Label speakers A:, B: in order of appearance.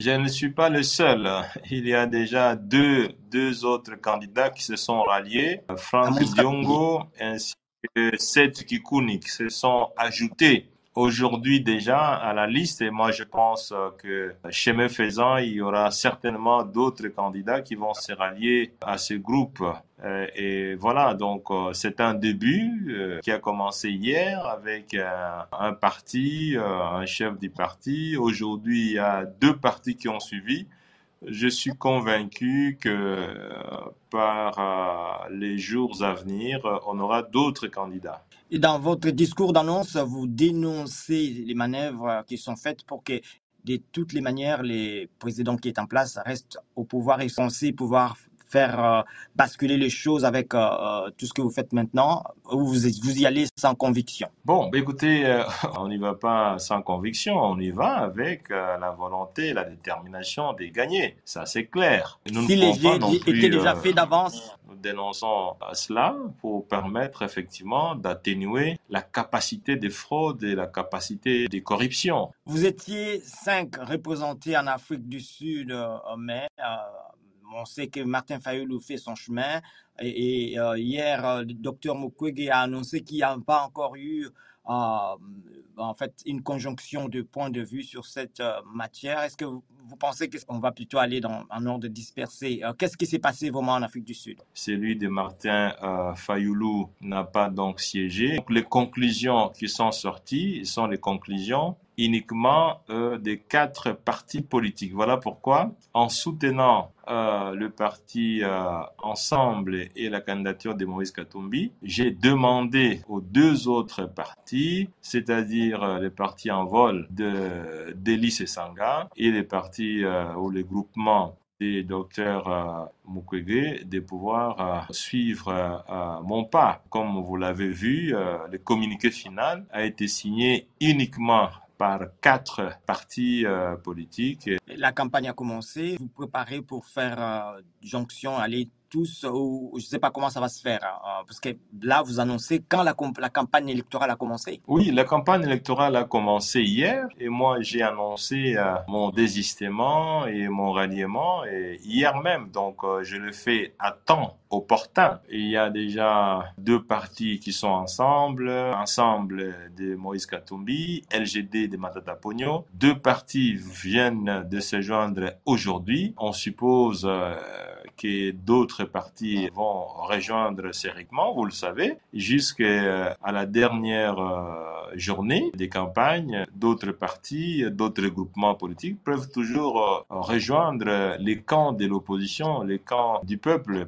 A: Je ne suis pas le seul. Il y a déjà deux, deux autres candidats qui se sont ralliés, Franck Diongo ainsi que Seth Kikuni, qui se sont ajoutés aujourd'hui déjà à la liste et moi je pense que chemin faisant, il y aura certainement d'autres candidats qui vont se rallier à ce groupe. Euh, et voilà, donc euh, c'est un début euh, qui a commencé hier avec un parti, un chef du parti. Aujourd'hui, il y a deux partis qui ont suivi. Je suis convaincu que par les jours à venir, on aura d'autres candidats.
B: Et dans votre discours d'annonce, vous dénoncez les manœuvres qui sont faites pour que de toutes les manières, les présidents qui est en place restent au pouvoir et censés pouvoir faire euh, basculer les choses avec euh, euh, tout ce que vous faites maintenant ou vous, vous y allez sans conviction?
A: Bon, bah, écoutez, on n'y va pas sans conviction, on y va avec la volonté, la détermination de gagner. Ça, c'est clair.
B: Nous si les jeux étaient déjà faits d'avance
A: Nous dénonçons cela pour permettre effectivement d'atténuer la capacité des fraudes et la capacité des corruptions.
B: Vous étiez cinq représentés en Afrique du Sud, mais on sait que Martin Fayoulou fait son chemin. Et, euh, hier, euh, le docteur Mukwege a annoncé qu'il n'y a pas encore eu euh, en fait une conjonction de points de vue sur cette matière. Est-ce que vous, pensez qu'on va plutôt aller dans un ordre dispersé? Qu'est-ce qui s'est passé vraiment en Afrique du Sud?
A: Celui de Martin Fayoulou n'a pas donc siégé. les conclusions qui sont sorties sont les conclusions uniquement euh, des quatre partis politiques. Voilà pourquoi, en soutenant euh, le parti euh, Ensemble et la candidature de Maurice Katumbi, j'ai demandé aux deux autres partis, c'est-à-dire les partis en vol de d'Elis et Sanga et les partis ou les groupements des docteurs Mukwege de pouvoir suivre mon pas. Comme vous l'avez vu, le communiqué final a été signé uniquement par quatre partis euh, politiques.
B: La campagne a commencé. Vous préparez pour faire euh, jonction, aller tous, ou je ne sais pas comment ça va se faire, hein, parce que là, vous annoncez quand la, la, campagne électorale a commencé.
A: Oui, la campagne électorale a commencé hier, et moi, j'ai annoncé euh, mon désistement et mon ralliement et hier même, donc euh, je le fais à temps opportun. Il y a déjà deux partis qui sont ensemble, ensemble de Moïse Katumbi, LGD de Matata Pogno. Deux partis viennent de se joindre aujourd'hui. On suppose euh, que d'autres partis vont rejoindre sériquement, vous le savez, jusqu'à la dernière euh, journée des campagnes, d'autres partis, d'autres groupements politiques peuvent toujours euh, rejoindre les camps de l'opposition, les camps du peuple.